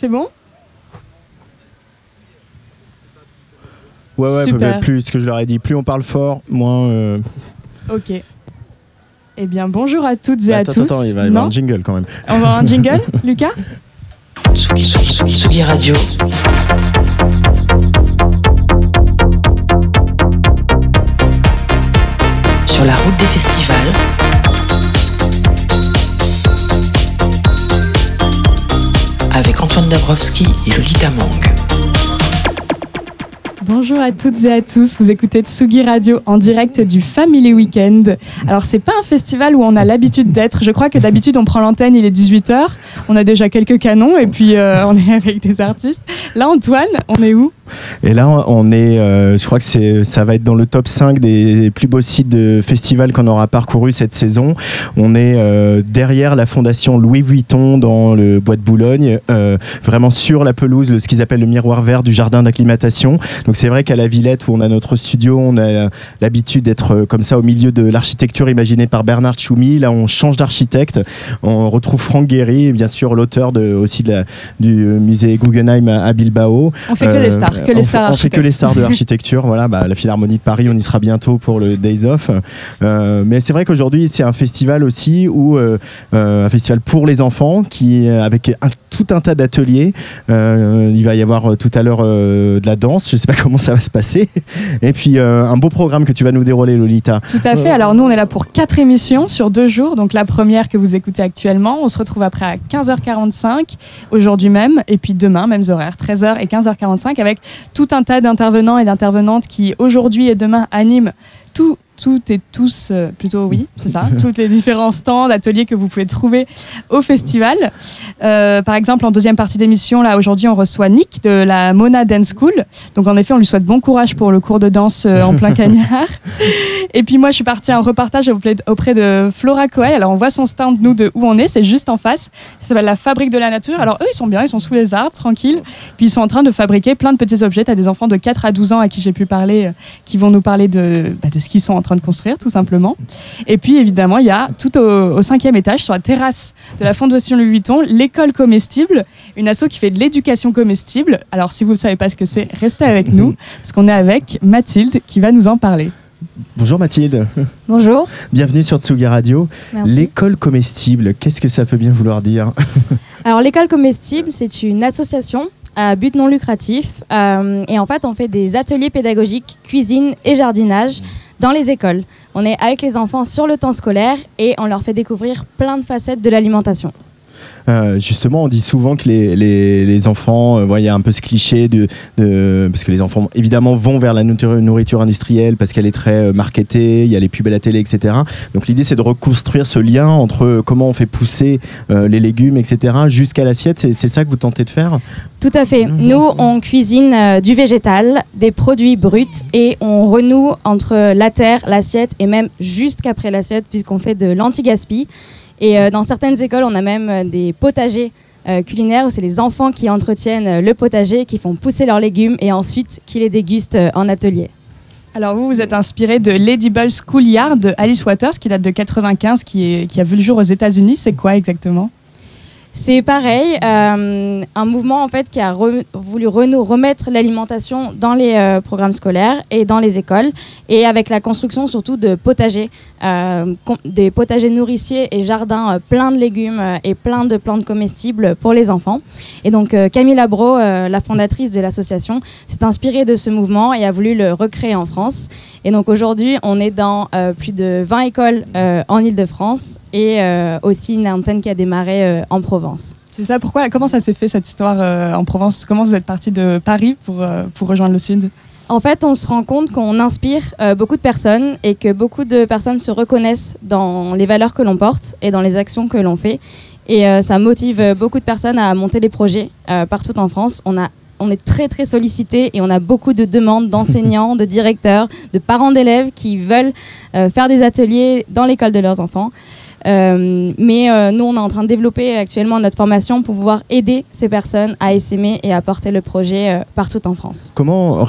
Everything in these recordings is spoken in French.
C'est bon? Ouais, ouais, Super. plus ce que je leur ai dit, plus on parle fort, moins. euh, Ok. Eh bien, bonjour à toutes et à attends, tous. attends, il va y avoir non un jingle quand même. On va avoir un jingle, Lucas? Tsugi, Tsugi, Tsugi, Tsugi Radio. Sur la route des festivals. Avec Antoine Dabrowski et Lolita Mang. Bonjour à toutes et à tous, vous écoutez Tsugi Radio en direct du Family Weekend. Alors c'est pas un festival où on a l'habitude d'être, je crois que d'habitude on prend l'antenne, il est 18h, on a déjà quelques canons et puis euh, on est avec des artistes. Là Antoine, on est où? Et là, on est, euh, je crois que c'est, ça va être dans le top 5 des plus beaux sites de festivals qu'on aura parcouru cette saison. On est euh, derrière la fondation Louis Vuitton dans le bois de Boulogne, euh, vraiment sur la pelouse, le- ce qu'ils appellent le miroir vert du jardin d'acclimatation. Donc c'est vrai qu'à la Villette où on a notre studio, on a l'habitude d'être comme ça au milieu de l'architecture imaginée par Bernard Tchoumi. Là, on change d'architecte. On retrouve Franck Guéry, bien sûr l'auteur de, aussi de la- du musée Guggenheim à, à Bilbao. On fait que Euh, les stars, que les stars On fait que les stars de l'architecture. voilà, bah, la Philharmonie de Paris, on y sera bientôt pour le Days Off. Euh, mais c'est vrai qu'aujourd'hui, c'est un festival aussi où euh, euh, un festival pour les enfants, qui euh, avec un- tout un tas d'ateliers. Euh, il va y avoir euh, tout à l'heure euh, de la danse. Je sais pas comment ça va se passer. Et puis un beau programme que tu vas nous dérouler, Lolita. Tout à fait. Alors nous, on est là pour quatre émissions sur deux jours. Donc la première que vous écoutez actuellement, on se retrouve après à 15h45 aujourd'hui même, et puis demain, mêmes horaires, 13h et 15h45, avec tout un tas d'intervenants et d'intervenantes qui aujourd'hui et demain animent tout. Toutes et tous, euh, plutôt oui, c'est ça, tous les différents stands, ateliers que vous pouvez trouver au festival. Euh, par exemple, en deuxième partie d'émission, là aujourd'hui, on reçoit Nick de la Mona Dance School. Donc en effet, on lui souhaite bon courage pour le cours de danse euh, en plein cagnard. Et puis moi, je suis partie en repartage auprès de, Flora Coel. Alors on voit son stand, nous, de où on est, c'est juste en face. Ça s'appelle la Fabrique de la Nature. Alors eux, ils sont bien, ils sont sous les arbres, tranquilles. Puis ils sont en train de fabriquer plein de petits objets. Tu as des enfants de 4 à 12 ans à qui j'ai pu parler, qui vont nous parler de, bah, de ce qu'ils sont en train de construire, tout simplement. Et puis évidemment, il y a tout au, au cinquième étage, sur la terrasse de la Fondation Louis Vuitton, l'école comestible, une asso qui fait de l'éducation comestible. Alors si vous ne savez pas ce que c'est, restez avec nous, parce qu'on est avec Mathilde qui va nous en parler. Bonjour Mathilde. Bonjour. Bienvenue sur Tsugi Radio. L'école comestible, qu'est-ce que ça peut bien vouloir dire? Alors l'école comestible, c'est une association à but non lucratif euh, et en fait on fait des ateliers pédagogiques, cuisine et jardinage dans les écoles. On est avec les enfants sur le temps scolaire et on leur fait découvrir plein de facettes de l'alimentation. Euh, justement, on dit souvent que les, enfants, euh, il y a un peu ce cliché de, parce que les enfants évidemment vont vers la nourriture, industrielle parce qu'elle est très euh, marketée, il y a les pubs à la télé, etc. Donc l'idée c'est de reconstruire ce lien entre comment on fait pousser les légumes, etc. jusqu'à l'assiette. C'est ça que vous tentez de faire? Tout à fait. Nous, on cuisine euh, du végétal, des produits bruts et on renoue entre la terre, l'assiette et même juste qu'après l'assiette puisqu'on fait de l'anti-gaspi. Et euh, dans certaines écoles, on a même euh, des potagers euh, culinaires où c'est les enfants qui entretiennent le potager, qui font pousser leurs légumes et ensuite qui les dégustent euh, en atelier. Alors vous, vous êtes inspiré de l'Edible Schoolyard de Alice Waters qui date de 95, qui, est, qui a vu le jour aux États-Unis. C'est quoi exactement? C'est pareil, euh, un mouvement en fait qui a voulu remettre l'alimentation dans les euh, programmes scolaires et dans les écoles, et avec la construction surtout de potagers, euh, des potagers nourriciers et jardins pleins de légumes et plein de plantes comestibles pour les enfants. Et donc Camille Labro, la fondatrice de l'association, s'est inspirée de ce mouvement et a voulu le recréer en France. Et donc aujourd'hui, on est dans plus de 20 écoles en Ile-de-France et euh, aussi une antenne qui a démarré euh, en Provence. C'est ça, pourquoi Comment ça s'est fait cette histoire euh, en Provence? Comment vous êtes parti de Paris pour, pour rejoindre le Sud? En fait, on se rend compte qu'on inspire euh, beaucoup de personnes et que beaucoup de personnes se reconnaissent dans les valeurs que l'on porte et dans les actions que l'on fait. Et euh, ça motive beaucoup de personnes à monter des projets euh, partout en France. On, a, on est très très sollicité et on a beaucoup de demandes d'enseignants, de directeurs, de parents d'élèves qui veulent faire des ateliers dans l'école de leurs enfants. Euh, mais euh, nous, on est en train de développer actuellement notre formation pour pouvoir aider ces personnes à essaimer et à porter le projet euh, partout en France. Comment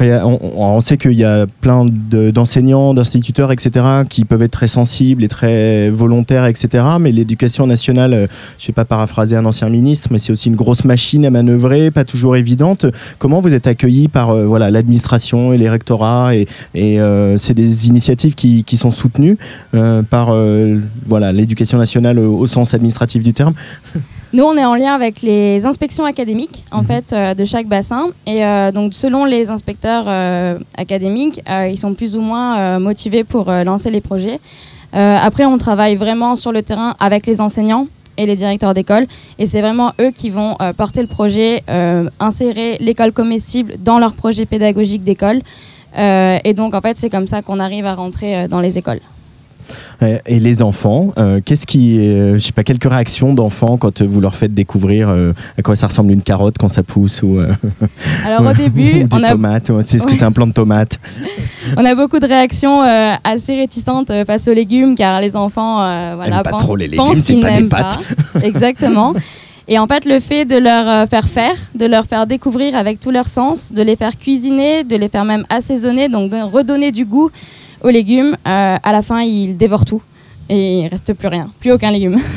on, sait qu'il y a plein d'enseignants, d'instituteurs, etc., qui peuvent être très sensibles et très volontaires, etc. Mais l'éducation nationale, je ne vais pas paraphraser un ancien ministre, mais c'est aussi une grosse machine à manœuvrer, pas toujours évidente. Comment vous êtes accueillis par voilà l'administration et les rectorats et, et c'est des initiatives qui, qui sont soutenues par voilà l'éducation nationale au, sens administratif du terme Nous, on est en lien avec les inspections académiques en mhm. fait euh, de chaque bassin et euh, donc selon les inspecteurs euh, académiques, ils sont plus ou moins motivés pour lancer les projets. après, on travaille vraiment sur le terrain avec les enseignants et les directeurs d'école et c'est vraiment eux qui vont porter le projet, insérer l'école comestible dans leur projet pédagogique d'école et donc en fait c'est comme ça qu'on arrive à rentrer dans les écoles. Et les enfants, euh, qu'est-ce qui, je sais pas, quelques réactions d'enfants quand vous leur faites découvrir euh, à quoi ça ressemble une carotte quand ça pousse ou euh, Alors au début, on a tomates, c'est ce que c'est un plant de tomate. on a beaucoup de réactions assez réticentes face aux légumes car les enfants, voilà, pensent, qu'ils n'aiment pas. Exactement. Et en fait, le fait de leur faire faire, de leur faire découvrir avec tous leurs sens, de les faire cuisiner, de les faire même assaisonner, donc de redonner du goût aux légumes, euh, à la fin, ils dévorent tout et il reste plus rien, plus aucun légume.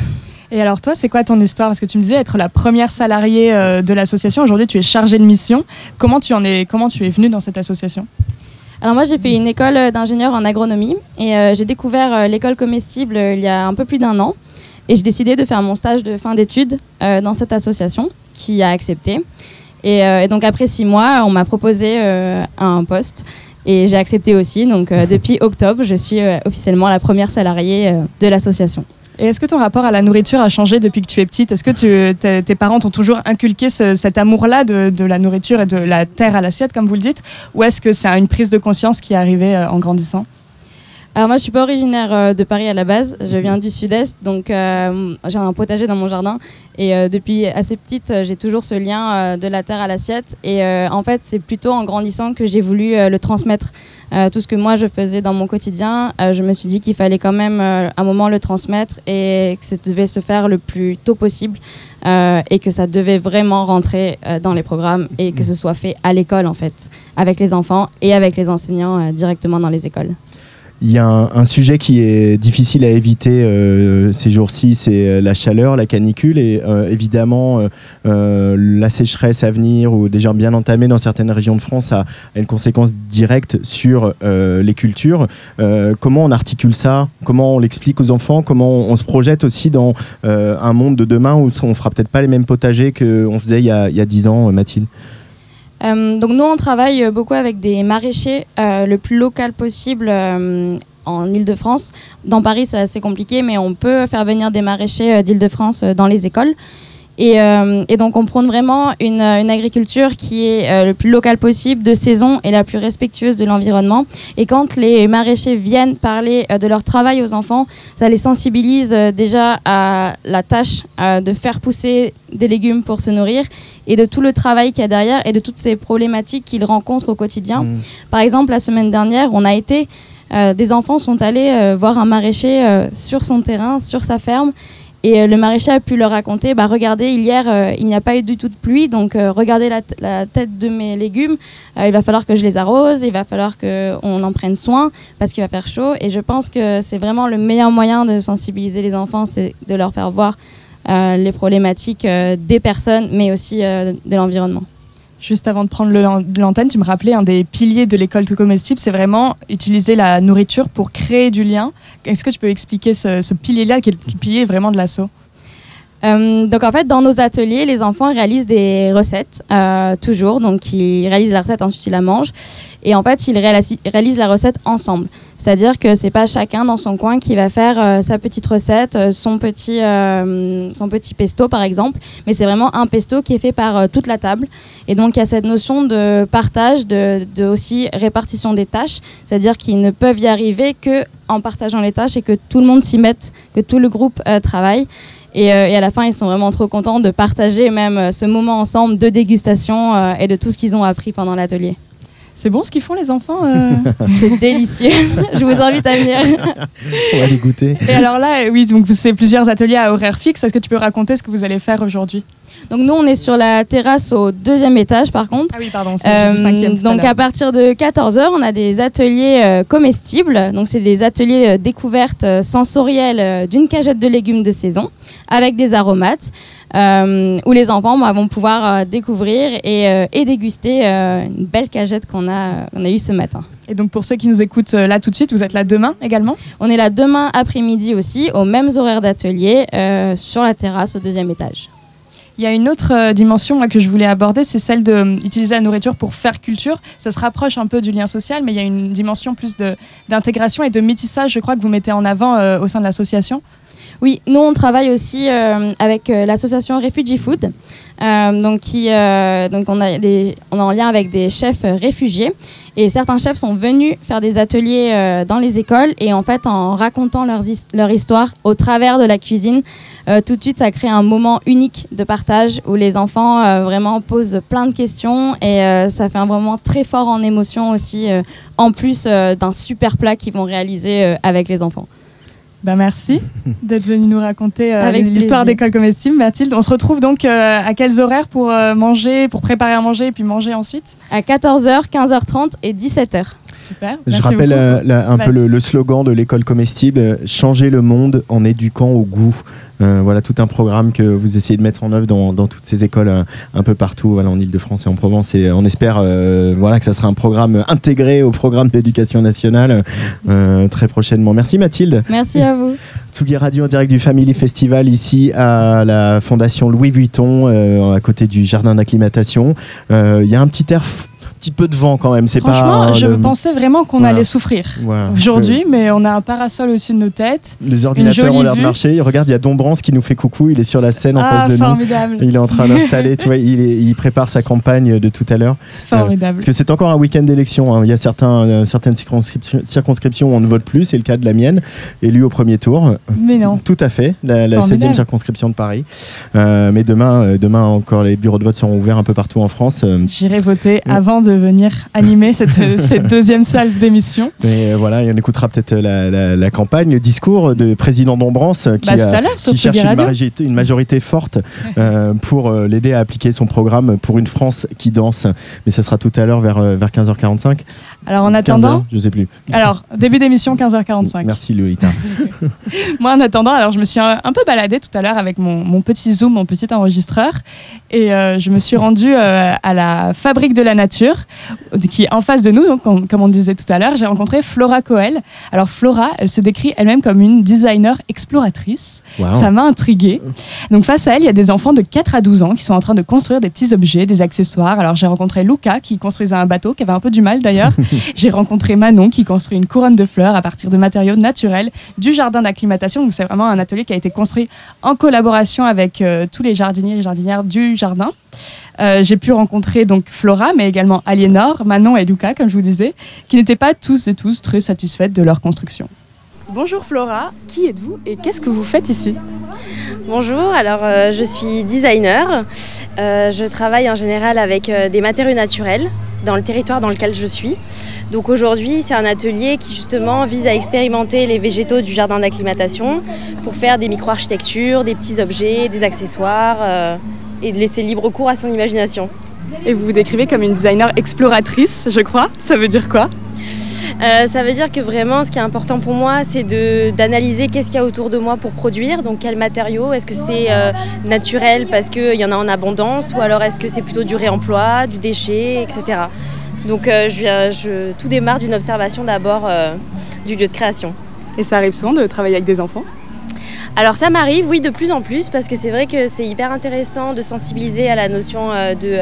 Et alors toi, c'est quoi ton histoire? Parce que tu me disais être la première salariée euh, de l'association. Aujourd'hui, tu es chargée de mission. Comment tu en es Comment tu es venue dans cette association? Alors moi j'ai fait une école d'ingénieur en agronomie et euh, j'ai découvert l'école comestible il y a un peu plus d'un an et j'ai décidé de faire mon stage de fin d'études dans cette association qui a accepté. Et, et, donc après six mois, on m'a proposé un poste et j'ai accepté aussi. Donc euh, depuis octobre, je suis euh, officiellement la première salariée euh, de l'association. Et est-ce que ton rapport à la nourriture a changé depuis que tu es petite? Est-ce que tes parents t'ont toujours inculqué cet amour-là de, de, la nourriture et de la terre à l'assiette, comme vous le dites? Ou est-ce que c'est une prise de conscience qui est arrivée en grandissant? Alors moi, je suis pas originaire euh, de Paris à la base. Je viens du sud-est, donc euh, j'ai un potager dans mon jardin. Et euh, depuis assez petite, j'ai toujours ce lien de la terre à l'assiette. Et en fait, c'est plutôt en grandissant que j'ai voulu le transmettre. tout ce que moi je faisais dans mon quotidien, je me suis dit qu'il fallait quand même un moment le transmettre et que ça devait se faire le plus tôt possible. et que ça devait vraiment rentrer dans les programmes et que ce soit fait à l'école en fait, avec les enfants et avec les enseignants directement dans les écoles. Il y a un, sujet qui est difficile à éviter euh, ces jours-ci, c'est euh, la chaleur, la canicule et euh, évidemment la sécheresse à venir ou déjà bien entamée dans certaines régions de France a, une conséquence directe sur les cultures. comment on articule ça? Comment on l'explique aux enfants? Comment on, se projette aussi dans un monde de demain où on fera peut-être pas les mêmes potagers qu'on faisait il y a dix ans, Mathilde? Donc nous, on travaille beaucoup avec des maraîchers euh, le plus local possible euh, en Ile-de-France. Dans Paris, c'est assez compliqué, mais on peut faire venir des maraîchers d'Ile-de-France dans les écoles. Euh, et, donc on prône vraiment une, agriculture qui est euh, le plus locale possible, de saison et la plus respectueuse de l'environnement. Et quand les maraîchers viennent parler euh, de leur travail aux enfants, ça les sensibilise déjà à la tâche de faire pousser des légumes pour se nourrir et de tout le travail qu'il y a derrière et de toutes ces problématiques qu'ils rencontrent au quotidien. Mmh. Par exemple, la semaine dernière, on a été... des enfants sont allés voir un maraîcher sur son terrain, sur sa ferme, et euh, le maraîcher a pu leur raconter, bah, regardez, hier, euh, il n'y a pas eu du tout de pluie, donc euh, regardez la, tête de mes légumes, il va falloir que je les arrose, il va falloir qu'on en prenne soin, parce qu'il va faire chaud. Et je pense que c'est vraiment le meilleur moyen de sensibiliser les enfants, c'est de leur faire voir les problématiques des personnes, mais aussi de l'environnement. Juste avant de prendre l'antenne, tu me rappelais un des piliers de l'école tout comestible, c'est vraiment utiliser la nourriture pour créer du lien. Est-ce que tu peux expliquer ce, pilier-là, qui est le pilier vraiment de l'assaut euh, donc en fait, dans nos ateliers, les enfants réalisent des recettes euh, toujours. Donc ils réalisent la recette, ensuite ils la mangent. Et en fait, ils réalisent la recette ensemble. C'est-à-dire que c'est pas chacun dans son coin qui va faire euh, sa petite recette, son petit, son petit pesto par exemple, mais c'est vraiment un pesto qui est fait par toute la table. Et donc il y a cette notion de partage, de, de aussi répartition des tâches, c'est-à-dire qu'ils ne peuvent y arriver que en partageant les tâches et que tout le monde s'y mette, que tout le groupe travaille. Et, et, à la fin, ils sont vraiment trop contents de partager même ce moment ensemble de dégustation et de tout ce qu'ils ont appris pendant l'atelier. C'est bon ce qu'ils font les enfants euh C'est délicieux. Je vous invite à venir. On va les goûter. Et alors là, oui, donc c'est plusieurs ateliers à horaire fixe. Est-ce que tu peux raconter ce que vous allez faire aujourd'hui? Donc nous, on est sur la terrasse au deuxième étage, par contre. Ah oui, pardon, c'est Euh, le cinquième. à donc à partir de 14h, on a des ateliers euh, comestibles. Donc c'est des ateliers euh, découvertes euh, sensorielles euh, d'une cagette de légumes de saison avec des aromates où les enfants bah, vont pouvoir euh, découvrir et, euh, et déguster euh, une belle cagette qu'on a, on a eue ce matin. Et donc pour ceux qui nous écoutent euh, là tout de suite, vous êtes là demain également? On est là demain après-midi aussi, aux mêmes horaires d'atelier, euh, sur la terrasse au deuxième étage. Il y a une autre euh, dimension moi, que je voulais aborder, c'est celle d'utiliser la nourriture pour faire culture. Ça se rapproche un peu du lien social, mais il y a une dimension plus d'intégration et de métissage, je crois, que vous mettez en avant euh, au sein de l'association. Oui, nous on travaille aussi euh, avec euh, l'association Refugee Food, euh, donc on a est en lien avec des chefs réfugiés. Et certains chefs sont venus faire des ateliers dans les écoles. Et en fait en racontant leurs his- leur histoire au travers de la cuisine, tout de suite ça crée un moment unique de partage où les enfants vraiment posent plein de questions. Et ça fait un moment très fort en émotion aussi, en plus d'un super plat qu'ils vont réaliser avec les enfants. Ben merci d'être venu nous raconter euh, l'histoire d'école comestible, Mathilde. On se retrouve donc euh, à quels horaires pour euh, manger, pour préparer à manger et puis manger ensuite? À 14h, 15h30 et 17h. Super. Je rappelle euh, la- un peu le, le slogan de l'école comestible euh, changer le monde en éduquant au goût. Euh, voilà tout un programme que vous essayez de mettre en œuvre dans, dans toutes ces écoles un peu partout voilà, en Ile-de-France et en Provence. Et on espère voilà, que ça sera un programme intégré au programme de l'éducation nationale très prochainement. Merci Mathilde. Merci à vous. Tsugi Radio en direct du Family Festival ici à la Fondation Louis Vuitton à côté du jardin d'acclimatation. Il y a un petit air, petit peu de vent quand même. C'est Franchement, pas je le- pensais vraiment qu'on Voilà. allait souffrir Voilà. aujourd'hui, mais on a un parasol au-dessus de nos têtes. Les ordinateurs ont l'air de marcher. Regarde, il y a Dombrance qui nous fait coucou. Il est sur la scène en ah, face de nous. Il est en train d'installer, tu vois, il, est- il prépare sa campagne de tout à l'heure. C'est formidable. Parce que c'est encore un week-end d'élection. hein. Il y a certains, euh, certaines circonscriptions, circonscriptions où on ne vote plus. C'est le cas de la mienne, élue au premier tour. Mais non. Tout à fait, la, la Formidable. 16e circonscription de Paris. Euh, mais demain, euh, demain encore, les bureaux de vote seront ouverts un peu partout en France. Euh, J'irai voter avant de venir animer cette, cette deuxième salle d'émission. mais euh, voilà, et on écoutera peut-être la, la- la campagne, le discours de président Dombrance euh, qui, Bah, a- qui cherche une majorité, une majorité forte euh, pour euh, l'aider à appliquer son programme pour une France qui danse. Mais ça sera tout à l'heure vers, euh, vers 15h45. Alors en 15h, attendant, je sais plus. alors début d'émission 15h45. Merci Lolita. Moi, en attendant, alors je me suis un, un peu baladée tout à l'heure avec mon, mon petit zoom, mon petit enregistreur, et euh, je me suis rendue euh, à la Fabrique de la Nature, qui est en face de nous, donc, comme, comme on disait tout à l'heure. J'ai rencontré Flora Coel. Alors Flora, elle se décrit elle-même comme une designer exploratrice. Wow. Ça m'a intriguée. Donc face à elle, il y a des enfants de 4 à 12 ans qui sont en train de construire des petits objets, des accessoires. Alors j'ai rencontré Luca qui construisait un bateau, qui avait un peu du mal d'ailleurs. j'ai rencontré Manon qui construit une couronne de fleurs à partir de matériaux naturels du jardin d'acclimatation. Donc c'est vraiment un atelier qui a été construit en collaboration avec euh, tous les jardiniers et jardinières du jardin. Euh, j'ai pu rencontrer donc Flora, mais également Aliénor, Manon et Luca, comme je vous disais, qui n'étaient pas tous et tous très satisfaites de leur construction. Bonjour Flora, qui êtes-vous et qu'est-ce que vous faites ici Bonjour, alors euh, je suis designer. Euh, je travaille en général avec euh, des matériaux naturels dans le territoire dans lequel je suis. Donc aujourd'hui, c'est un atelier qui justement vise à expérimenter les végétaux du jardin d'acclimatation pour faire des micro-architectures, des petits objets, des accessoires et de laisser libre cours à son imagination. Et vous vous décrivez comme une designer exploratrice, je crois. Ça veut dire quoi Euh, ça veut dire que vraiment, ce qui est important pour moi, c'est d'analyser qu'est-ce qu'il y a autour de moi pour produire, donc quels matériaux, est-ce que c'est euh, naturel parce qu'il y en a en abondance, ou alors est-ce que c'est plutôt du réemploi, du déchet, etc. Donc euh, je viens- je- tout démarre d'une observation d'abord du lieu de création. Et ça arrive souvent de travailler avec des enfants? Alors ça m'arrive, oui, de plus en plus, parce que c'est vrai que c'est hyper intéressant de sensibiliser à la notion de,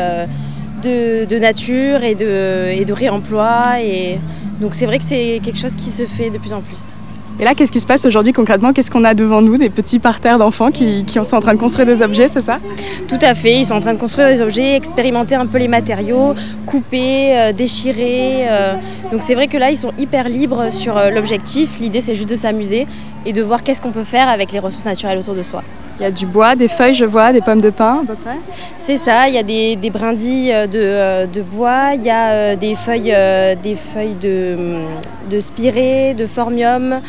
de, de nature et de, et de réemploi. Et... Donc c'est vrai que c'est quelque chose qui se fait de plus en plus. Et là, qu'est-ce qui se passe aujourd'hui concrètement? Qu'est-ce qu'on a devant nous? Des petits parterres d'enfants qui, qui sont en train de construire des objets, c'est ça? Tout à fait, ils sont en train de construire des objets, expérimenter un peu les matériaux, couper, euh, déchirer. euh. Donc c'est vrai que là, ils sont hyper libres sur euh, l'objectif. L'idée, c'est juste de s'amuser et de voir qu'est-ce qu'on peut faire avec les ressources naturelles autour de soi. Il y a du bois, des feuilles, je vois, des pommes de pin. C'est ça, il y a des, brindilles de, euh, de bois, il y a euh, des feuilles, euh, des feuilles de, de spirée, de formium.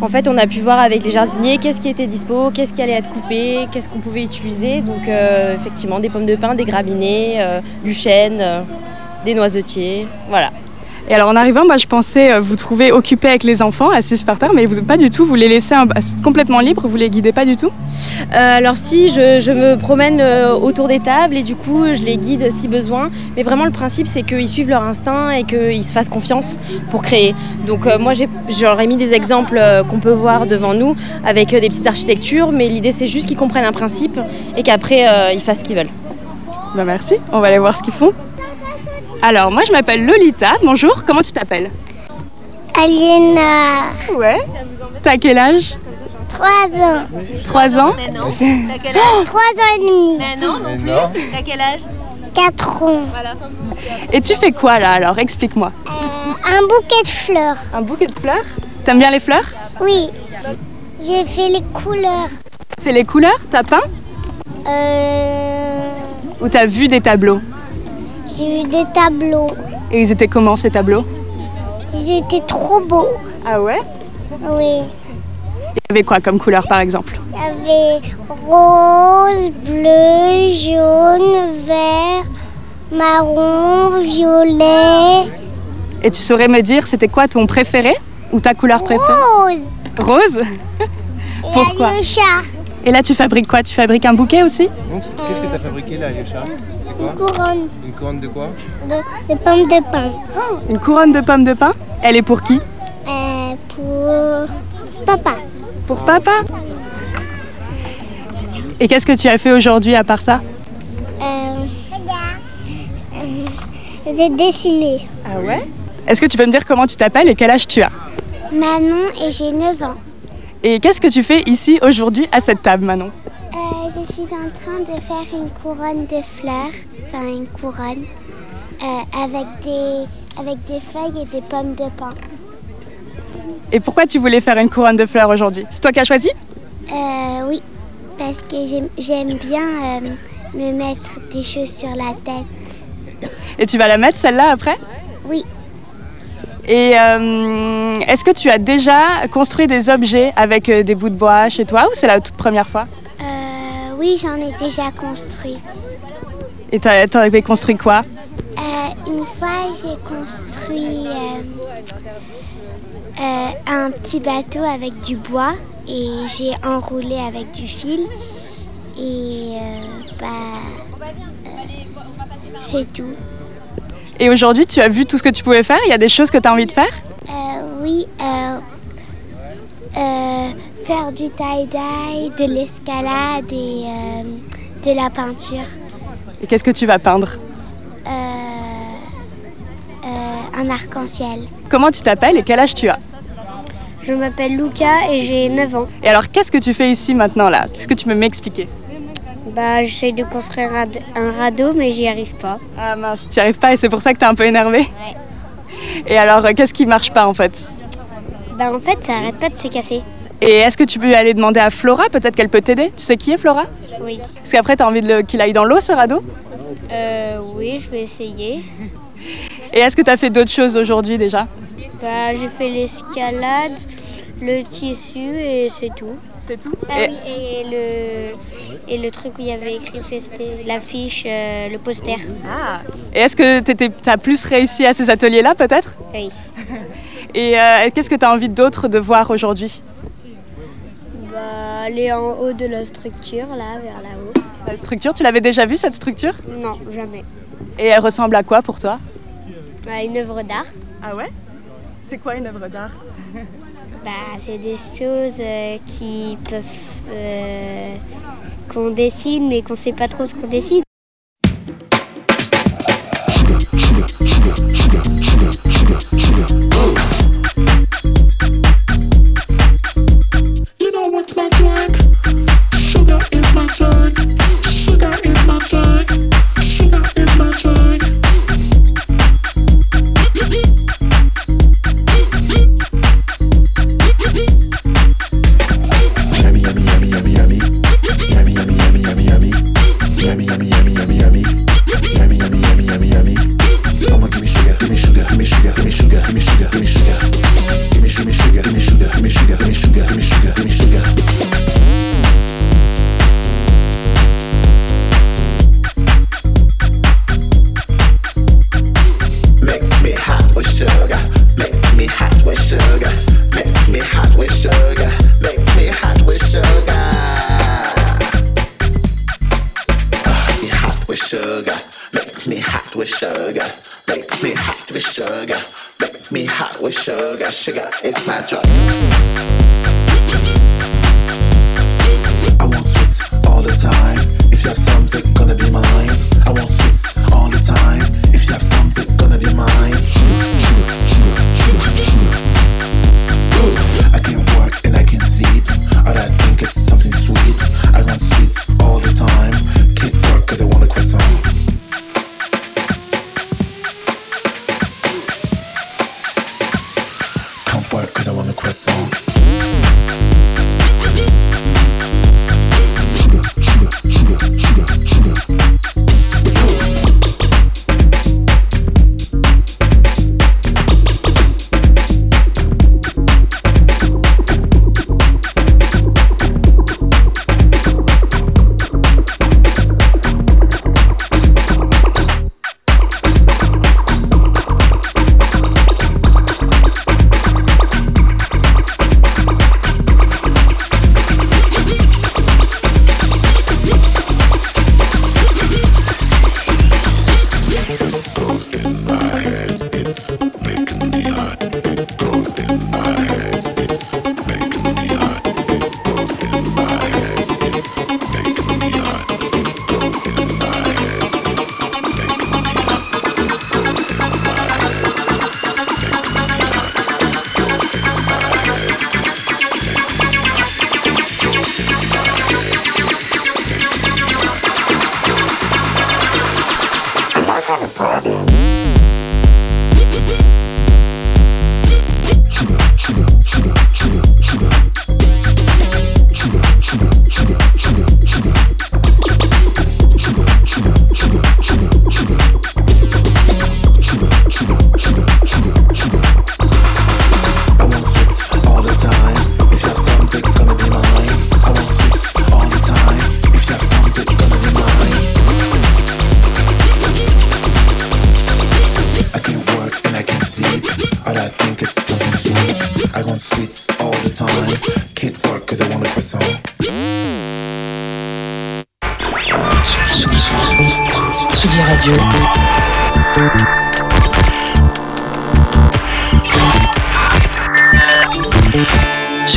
En fait, on a pu voir avec les jardiniers qu'est-ce qui était dispo, qu'est-ce qui allait être coupé, qu'est-ce qu'on pouvait utiliser. Donc, euh, effectivement, des pommes de pin, des grabinets, euh, du chêne, euh, des noisetiers. Voilà. Et alors en arrivant, moi je pensais euh, vous trouver occupé avec les enfants, assis par terre, mais vous pas du tout. Vous les laissez un- complètement libres, vous les guidez pas du tout? Euh, alors si, je, je me promène euh, autour des tables et du coup je les guide si besoin. Mais vraiment le principe c'est qu'ils suivent leur instinct et qu'ils se fassent confiance pour créer. Donc euh, moi j'aurais mis des exemples euh, qu'on peut voir devant nous avec des petites architectures, mais l'idée c'est juste qu'ils comprennent un principe et qu'après ils fassent ce qu'ils veulent. Ben merci, on va aller voir ce qu'ils font. Alors moi je m'appelle Lolita, bonjour, comment tu t'appelles Aliena, Ouais. T'as quel âge 3 ans. 3 ans Mais non. T'as quel âge 3 ans et demi. Mais non, non plus. T'as quel âge 4 ans. Et tu fais quoi là alors? Explique-moi. Euh, un bouquet de fleurs. Un bouquet de fleurs? T'aimes bien les fleurs? Oui. J'ai fait les couleurs. Fais les couleurs? T'as peint? Euh, Ou t'as vu des tableaux? J'ai eu des tableaux. Et ils étaient comment ces tableaux Ils étaient trop beaux. Ah ouais Oui. Il y avait quoi comme couleur par exemple Il y avait rose, bleu, jaune, vert, marron, violet, Et tu saurais me dire c'était quoi ton préféré Ou ta couleur préférée rose. Rose Et Pourquoi Alyosha, Et là tu fabriques quoi? Tu fabriques un bouquet aussi? Qu'est-ce que tu as fabriqué là, Alyosha C'est quoi? Couronne. Une couronne de quoi? De, de pommes de pain. Une couronne de pommes de pin Elle est pour qui? Euh, pour papa. Pour papa? Et qu'est-ce que tu as fait aujourd'hui à part ça? Euh, euh, J'ai dessiné. Ah ouais? Est-ce que tu peux me dire comment tu t'appelles et quel âge tu as? Manon et j'ai 9 ans. Et qu'est-ce que tu fais ici aujourd'hui à cette table Manon? Euh, je suis en train de faire une couronne de fleurs, enfin une couronne, euh, avec, des, avec des feuilles et des pommes de pin. Et pourquoi tu voulais faire une couronne de fleurs aujourd'hui? C'est toi qui as choisi? Euh, oui, parce que j'aime- bien me mettre des choses sur la tête. Et tu vas la mettre celle-là après? Oui. Et euh, est-ce que tu as déjà construit des objets avec euh, des bouts de bois chez toi ou c'est la toute première fois? Euh, oui, j'en ai déjà construit. Et t'as- t'avais construit quoi? Euh, une fois, j'ai construit un petit bateau avec du bois et j'ai enroulé avec du fil. Et bah, c'est tout. Et aujourd'hui, tu as vu tout ce que tu pouvais faire? Il y a des choses que tu as envie de faire? Euh, oui, euh, euh, faire du tie-dye, de l'escalade et de la peinture. Et qu'est-ce que tu vas peindre? Un arc-en-ciel. Comment tu t'appelles et quel âge tu as? Je m'appelle Luca et j'ai 9 ans. Et alors, qu'est-ce que tu fais ici maintenant là? Est-ce que tu peux m'expliquer? Bah, j'essaye de construire un, radeau, mais j'y arrive pas. Ah mince, tu n'y arrives pas et c'est pour ça que tu es un peu énervé Et alors, euh, qu'est-ce qui marche pas en fait? Bah, en fait, ça arrête pas de se casser. Et est-ce que tu peux aller demander à Flora? Peut-être qu'elle peut t'aider Tu sais qui est Flora? Oui. Parce qu'après, tu as envie le- qu'il aille dans l'eau ce radeau? Euh, oui, je vais essayer. Et est-ce que tu as fait d'autres choses aujourd'hui déjà? Bah, j'ai fait l'escalade, le tissu et c'est tout. C'est tout Ah Et- oui, et le, et le truc où il y avait écrit, c'était l'affiche, euh, le poster. Et est-ce que tu as plus réussi à ces ateliers-là peut-être? Oui. Et euh, qu'est-ce que tu as envie d'autre de voir aujourd'hui? Bah, aller en haut de la structure, là, vers là-haut. La structure, tu l'avais déjà vue cette structure? Non, jamais. Et elle ressemble à quoi pour toi? Bah, une œuvre d'art. Ah ouais? C'est quoi une œuvre d'art? Bah, c'est des choses euh, qui peuvent. euh, qu'on dessine, mais qu'on sait pas trop ce qu'on dessine.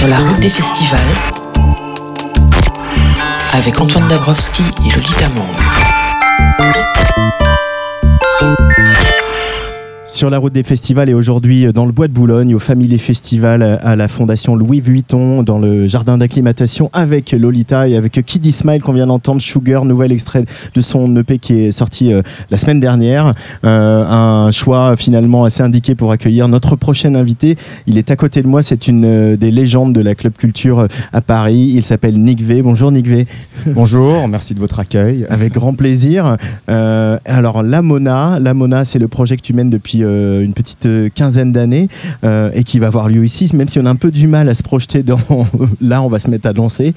La route des festivals. Avec Antoine Dabrowski et Lolita Mang. Sur la route des festivals et aujourd'hui dans le bois de Boulogne, au Family Festival à la Fondation Louis Vuitton, dans le jardin d'acclimatation avec Lolita et avec Kid Smile qu'on vient d'entendre, Sugar, nouvel extrait de son EP qui est sorti euh, la semaine dernière. Euh, un choix finalement assez indiqué pour accueillir notre prochain invité. Il est à côté de moi, c'est une euh, des légendes de la club culture euh, à Paris. Il s'appelle Nick V. Bonjour Nick V. Bonjour, merci de votre accueil. Avec grand plaisir. Euh, alors, La Mona, La Mona, c'est le projet que tu mènes depuis euh, une petite euh, quinzaine d'années euh, et qui va avoir lieu ici, même si on a un peu du mal à se projeter dans. Là, on va se mettre à danser.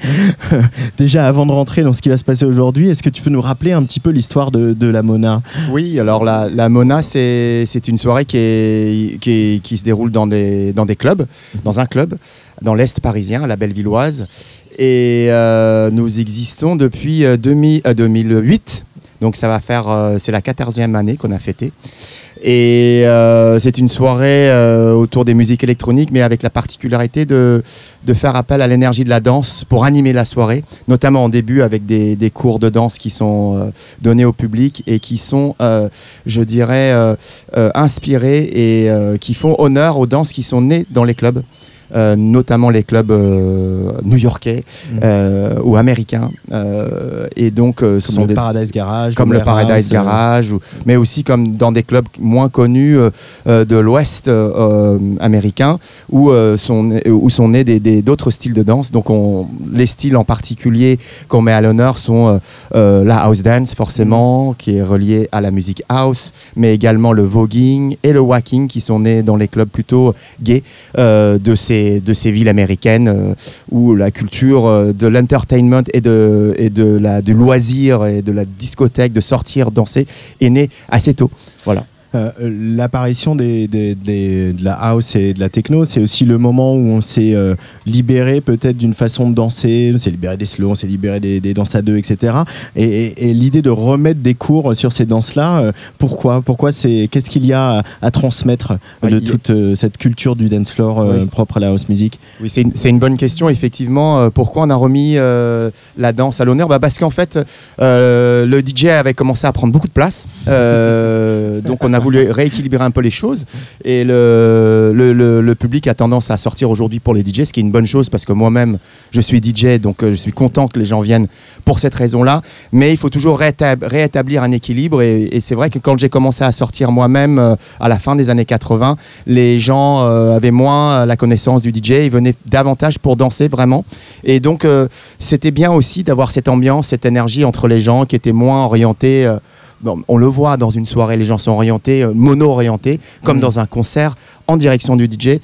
Déjà, avant de rentrer dans ce qui va se passer aujourd'hui, est-ce que tu peux nous rappeler un petit peu l'histoire de, La Mona? Oui, alors la, Mona, c'est une soirée qui, se déroule dans des, clubs, dans un club, dans l'Est parisien, à la Bellevilloise. Et euh, nous existons depuis euh, 2000 euh, 2008. Donc ça va faire, euh, c'est la 14e année qu'on a fêté. Et euh, c'est une soirée euh, autour des musiques électroniques, mais avec la particularité de, de faire appel à l'énergie de la danse pour animer la soirée, notamment en début avec des, des cours de danse qui sont euh, donnés au public et qui sont, euh, je dirais, euh, euh, inspirés et qui font honneur aux danses qui sont nées dans les clubs. Euh, notamment les clubs euh, new-yorkais euh, ou américains. Et donc Comme sont le des Paradise Garage, comme le Paradise Garage, ou- mais aussi comme dans des clubs moins connus de l'Ouest américain, où, sont, où sont nés des- d'autres styles de danse. Donc on, les styles en particulier qu'on met à l'honneur sont la house dance forcément, qui est relié à la musique house, mais également le voguing et le whacking, qui sont nés dans les clubs plutôt gays de, ces, de ces villes américaines, euh, où la culture euh, de l'entertainment et, de, et de la, du loisir et de la discothèque, de sortir danser, est née assez tôt. Voilà. Euh, L'apparition des, des- des- de la house et de la techno, c'est aussi le moment où on s'est euh, libéré peut-être d'une façon de danser, on s'est libéré des slow, on s'est libéré des, des danses à deux, etc. Et, et- et l'idée de remettre des cours sur ces danses-là, euh, pourquoi Pourquoi c'est Qu'est-ce qu'il y a à, à transmettre de a- toute cette culture du dance floor propre à la house music? Oui, c'est une, une bonne question, effectivement. Pourquoi on a remis la danse à l'honneur? Bah Parce qu'en fait, le DJ avait commencé à prendre beaucoup de place. Donc, on a voulu rééquilibrer un peu les choses. Et le, public a tendance à sortir aujourd'hui pour les DJ, ce qui est une bonne chose parce que moi-même, je suis DJ, donc euh, je suis content que les gens viennent pour cette raison-là. Mais il faut toujours réétab- réétablir un équilibre. Et, c'est vrai que quand j'ai commencé à sortir moi-même euh, à la fin des années 80, les gens euh, avaient moins la connaissance du DJ, ils venaient davantage pour danser vraiment. Et donc c'était bien aussi d'avoir cette ambiance, cette énergie entre les gens qui étaient moins orientés. Bon, on le voit dans une soirée, les gens sont orientés, euh, mono-orientés, comme Mhm. dans un concert en direction du DJ.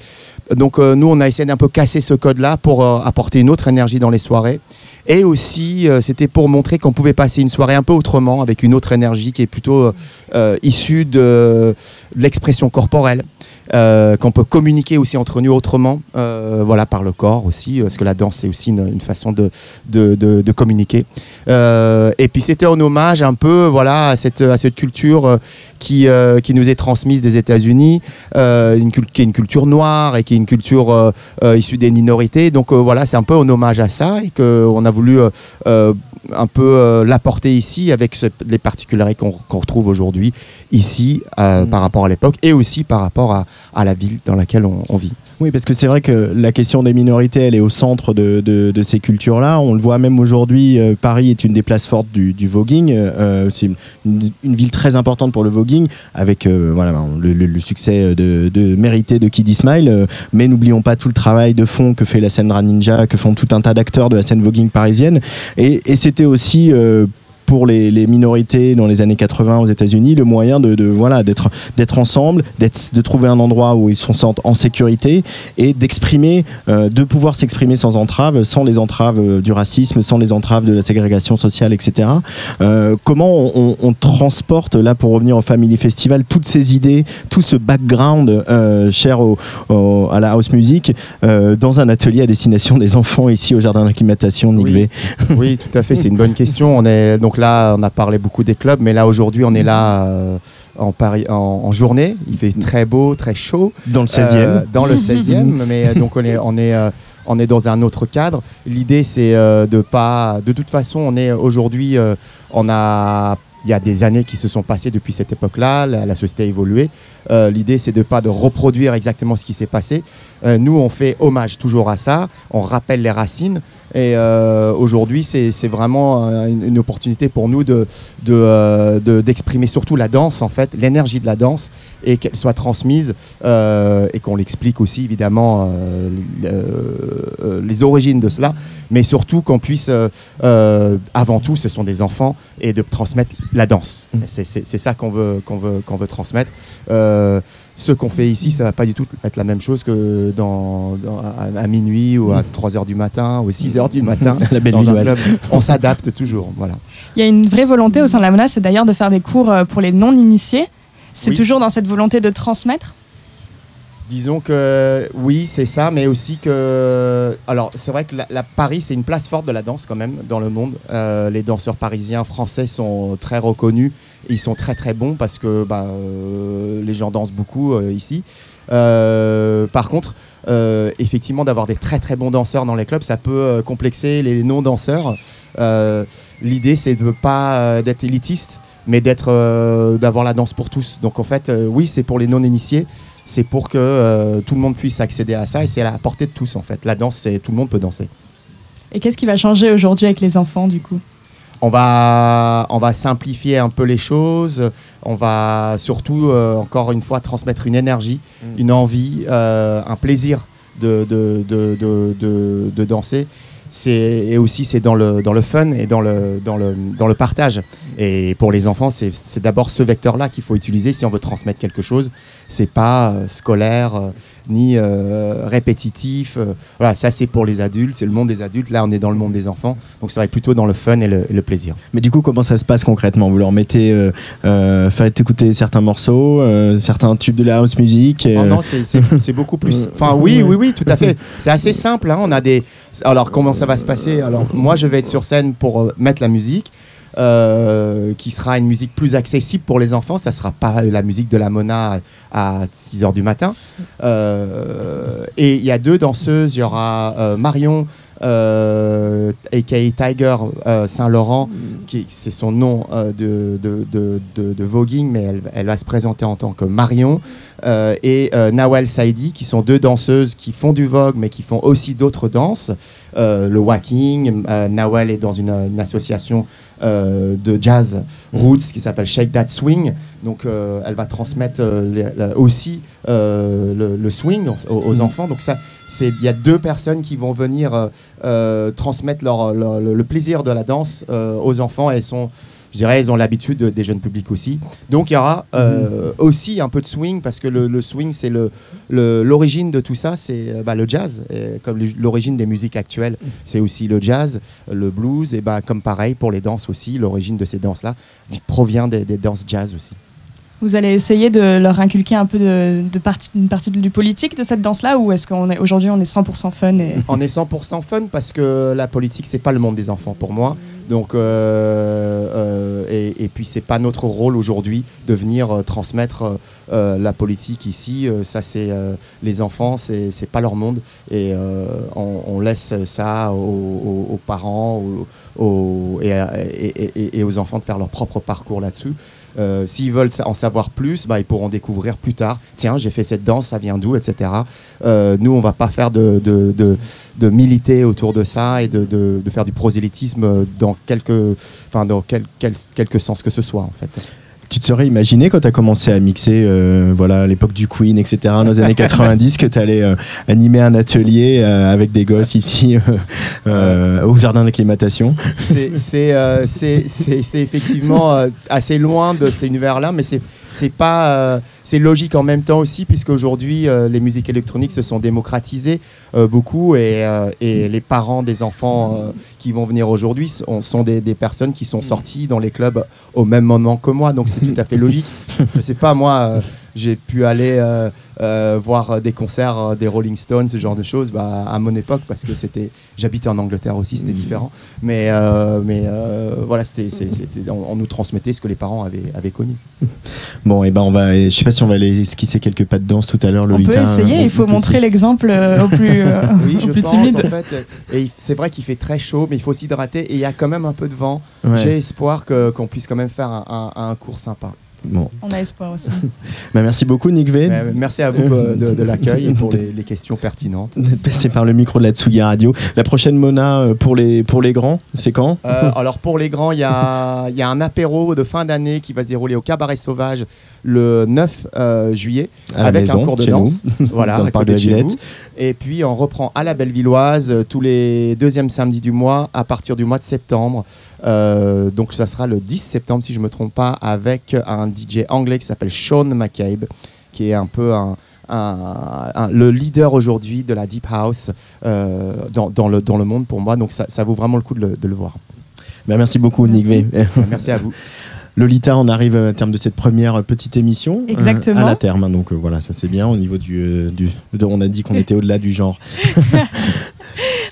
Donc euh, nous, on a essayé d'un peu casser ce code-là pour euh, apporter une autre énergie dans les soirées. Et aussi, euh, c'était pour montrer qu'on pouvait passer une soirée un peu autrement, avec une autre énergie qui est plutôt issue de, de l'expression corporelle. Euh, qu'on peut communiquer aussi entre nous autrement, euh, voilà, par le corps aussi, parce que la danse c'est aussi une, façon de, de, de- communiquer. Euh, et puis c'était en hommage un peu, voilà, à cette, à cette culture euh, qui, euh, qui nous est transmise des États-Unis, euh, qui est une culture noire et qui est une culture euh, euh, issue des minorités. Donc euh, voilà, c'est un peu en hommage à ça et qu'on a voulu euh, euh, un peu euh, l'apporter ici avec ce- les particularités qu'on retrouve aujourd'hui ici euh, Mm. par rapport à l'époque et aussi par rapport à, à la ville dans laquelle on, on vit. Oui, parce que c'est vrai que la question des minorités, elle est au centre de, ces cultures-là. On le voit même aujourd'hui, euh, Paris est une des places fortes du, du voguing. Euh, c'est une, ville très importante pour le voguing, avec euh, voilà, le, succès mérité de Kid Smile. Mais n'oublions pas tout le travail de fond que fait la scène Ninja, que font tout un tas d'acteurs de la scène voguing parisienne. Et c'était aussi... pour les, les minorités dans les années 80 aux États-Unis, le moyen de, de, voilà d'être d'être ensemble, d'être de trouver un endroit où ils se sentent en sécurité et d'exprimer, euh, de pouvoir s'exprimer sans entrave, sans les entraves euh, du racisme, sans les entraves de la ségrégation sociale, etc. Euh, comment on, on- on transporte, là pour revenir au Family Festival, toutes ces idées, tout ce background euh, cher au- au- à la house music dans un atelier à destination des enfants ici au jardin d'acclimatation Nick Oui. V? Oui, tout à fait, c'est une bonne question. On est donc là, on a parlé beaucoup des clubs, mais là aujourd'hui, on est là euh, en, Paris, en, en journée. Il fait très beau, très chaud. dans le 16e. Euh, dans le 16e, mais euh, donc on est, on est, euh, on est dans un autre cadre. L'idée, c'est euh, de pas. De toute façon, on est aujourd'hui, euh, on a. Il y a des années qui se sont passées depuis cette époque-là, la, société a évolué. Euh, L'idée, c'est de pas de reproduire exactement ce qui s'est passé. Euh, nous, on fait hommage toujours à ça, on rappelle les racines. Et euh, aujourd'hui, c'est vraiment une, opportunité pour nous de de, de- d'exprimer surtout la danse, en fait, l'énergie de la danse, et qu'elle soit transmise et qu'on l'explique aussi évidemment les origines de cela, mais surtout qu'on puisse, avant tout, ce sont des enfants et de transmettre la danse. Mm. C'est ça qu'on veut qu'on veut qu'on veut transmettre. Euh, ce qu'on fait ici, ça va pas du tout être la même chose que dans, dans- à, à minuit ou à 3 h du matin ou 6 h du matin. La belle dans un club. On s'adapte toujours. Voilà. Il y a une vraie volonté au sein de la menace, c'est d'ailleurs de faire des cours euh, pour les non-initiés. C'est Oui. toujours dans cette volonté de transmettre. Disons que oui, c'est ça, mais aussi que. Alors, c'est vrai que la, Paris, c'est une place forte de la danse quand même dans le monde. Euh, les danseurs parisiens, français sont très reconnus. Ils sont très très bons parce que bah, euh, les gens dansent beaucoup euh, ici. Euh, par contre, euh, effectivement, d'avoir des très très bons danseurs dans les clubs, ça peut euh, complexer les non-danseurs. L'idée, c'est de pas d'être élitiste, mais d'avoir la danse pour tous. Donc en fait, oui, c'est pour les non-initiés c'est pour que tout le monde puisse accéder à ça et c'est à la portée de tous en fait. La danse, tout le monde peut danser. Et qu'est-ce qui va changer aujourd'hui avec les enfants du coup? On va, on va simplifier un peu les choses. On va surtout, euh, encore une fois, transmettre une énergie, une envie, euh, un plaisir de, de, de, de, danser. et aussi c'est dans le dans le fun et dans le dans le dans le partage. Et pour les enfants, c'est c'est d'abord ce vecteur-là qu'il faut utiliser si on veut transmettre quelque chose. C'est pas euh, scolaire euh, ni euh, répétitif. voilà, ça c'est pour les adultes, c'est le monde des adultes. Là, on est dans le monde des enfants, donc ça va être plutôt dans le fun et le, et le plaisir. Mais du coup, comment ça se passe concrètement? Vous leur mettez, faites écouter certains morceaux, certains tubes de la house music Oh euh, non, c'est- beaucoup plus. Enfin, oui, oui, oui, tout à fait. C'est assez simple. hein, On a des. Alors, comment ça va se passer? Alors, moi, je vais être sur scène pour mettre la musique. Euh, qui sera une musique plus accessible pour les enfants. Ça sera pas la musique de la Mona à 6 h du matin. Euh, et il y a deux danseuses. Il y aura euh, Marion, euh, aka Tiger euh, Saint-Laurent, qui c'est son nom euh, de, de, de, de- de voguing, mais elle, elle va se présenter en tant que Marion, euh, et Nawal Saidi, qui sont deux danseuses qui font du vogue, mais qui font aussi d'autres danses. Le walking, Nawal est dans une, une association de jazz roots qui s'appelle Shake That Swing. Donc elle va transmettre les- la- aussi le, le swing aux, aux enfants. Donc ça, c'est il y a deux personnes qui vont venir euh, leur, leur- le, le plaisir de la danse euh, aux enfants et elles sont je dirais, ils ont l'habitude de- des jeunes publics aussi. Donc il y aura euh, aussi un peu de swing parce que le, le swing, c'est le, le- l'origine de tout ça, c'est bah, le jazz. Et comme l'origine des musiques actuelles, c'est aussi le jazz, le blues. Et bah, comme pareil pour les danses aussi, l'origine de ces danses-là provient des, des danses jazz aussi. Vous allez essayer de leur inculquer un peu de, une partie du politique de cette danse-là ou est-ce qu'on est aujourd'hui on est 100% fun On est 100% fun parce que la politique, c'est pas le monde des enfants pour moi. Donc, euh, euh, et, et puis, c'est pas notre rôle aujourd'hui de venir euh, transmettre la politique ici. Ça, c'est les enfants, c'est c'est pas leur monde. Et on, laisse ça aux, parents aux- et aux enfants de faire leur propre parcours là-dessus. Euh, S'ils veulent en savoir plus, bah, ils pourront découvrir plus tard. Tiens, j'ai fait cette danse, ça vient d'où, etc. Euh, nous, on va pas faire de, militer autour de ça et de, faire du prosélytisme dans quelque, enfin dans quel, quel, quelque sens que ce soit, en fait. Tu te serais imaginé quand tu as commencé à mixer, euh, voilà, à l'époque du Queen, etc., dans les années 90, que tu allais animer un atelier euh, avec des gosses ici euh, euh, au jardin d'acclimatation? C'est euh, effectivement euh, assez loin de cet univers-là, mais c'est pas euh, c'est logique en même temps aussi, puisque aujourd'hui euh, les musiques électroniques se sont démocratisées euh, beaucoup et, euh, et les parents des enfants euh, qui vont venir aujourd'hui sont, sont des, des personnes qui sont sorties dans les clubs au même moment que moi, donc c'est tout à fait logique. Je sais pas moi. J'ai pu aller euh, euh, voir des concerts euh, des Rolling Stones, ce genre de choses, bah, à mon époque, parce que c'était, j'habitais en Angleterre aussi, c'était différent. Mais, euh, mais euh, voilà, c'était, c'est- c'était, on, on nous transmettait ce que les parents avaient, avaient connu. Bon, et ben on va, je sais pas si on va aller esquisser quelques pas de danse tout à l'heure, on peut Lolita. essayer, il faut montrer l'exemple euh, au plus, euh, Oui, au je plus pense timide. en fait. Et c'est vrai qu'il fait très chaud, mais il faut s'hydrater et il y a quand même un peu de vent. Ouais. J'ai espoir que, qu'on puisse quand même faire un, un- un cours sympa. Bon. On a espoir aussi. Bah, merci beaucoup, Nick V. Euh, merci à vous euh, de, de l'accueil et pour les, les questions pertinentes. d'être passé par le micro de la Tsugi Radio. La prochaine Mona euh, pour les, pour les grands, c'est quand? Euh, alors pour les grands, il y a, il y a un apéro de fin d'année qui va se dérouler au Cabaret Sauvage le 9 euh, juillet À avec maison, un cours de danse. nous, voilà, dans le à parc côté de de chez vous. Et puis on reprend à la Bellevilloise euh, tous les deuxièmes samedis du mois à partir du mois de septembre. Euh, donc ça sera le 10 septembre si je me trompe pas avec un DJ anglais qui s'appelle Sean McCabe qui est un peu un, un- un- le leader aujourd'hui de la deep house euh, dans, dans le, dans le monde pour moi. Donc ça, ça vaut vraiment le coup de le, de le voir. Bah, merci beaucoup, Nick V. Merci à vous. Lolita, on arrive à terme de cette première euh, petite émission. euh, Exactement. à la terme, hein, donc euh, voilà, ça c'est bien au niveau du. euh, du de- on a dit qu'on était au-delà du genre.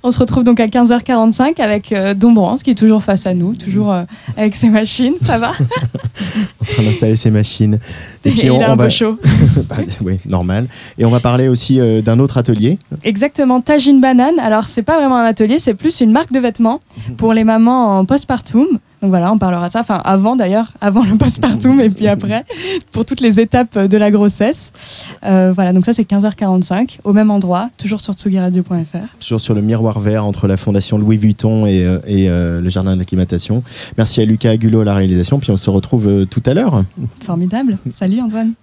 On se retrouve donc à 15h45 avec euh, Dombrance qui est toujours face à nous, toujours euh, avec ses machines, ça va? En train d'installer ses machines. Et il est un peu chaud. Bah, oui, normal. Et on va parler aussi euh, d'un autre atelier. Exactement, Tagine Banane. Alors, c'est pas vraiment un atelier, c'est plus une marque de vêtements pour les mamans en postpartum. Donc voilà, on parlera de ça. Enfin, avant d'ailleurs, avant le postpartum et puis après, pour toutes les étapes de la grossesse. Euh, voilà, donc ça, c'est 15h45, au même endroit, toujours sur tsugiradio.fr. Toujours sur le miroir vert entre la fondation Louis Vuitton et, euh, et, euh, le jardin d'acclimatation. Merci à Lucas Agulot à la réalisation. Puis on se retrouve tout à l'heure. Formidable. Salut Antoine.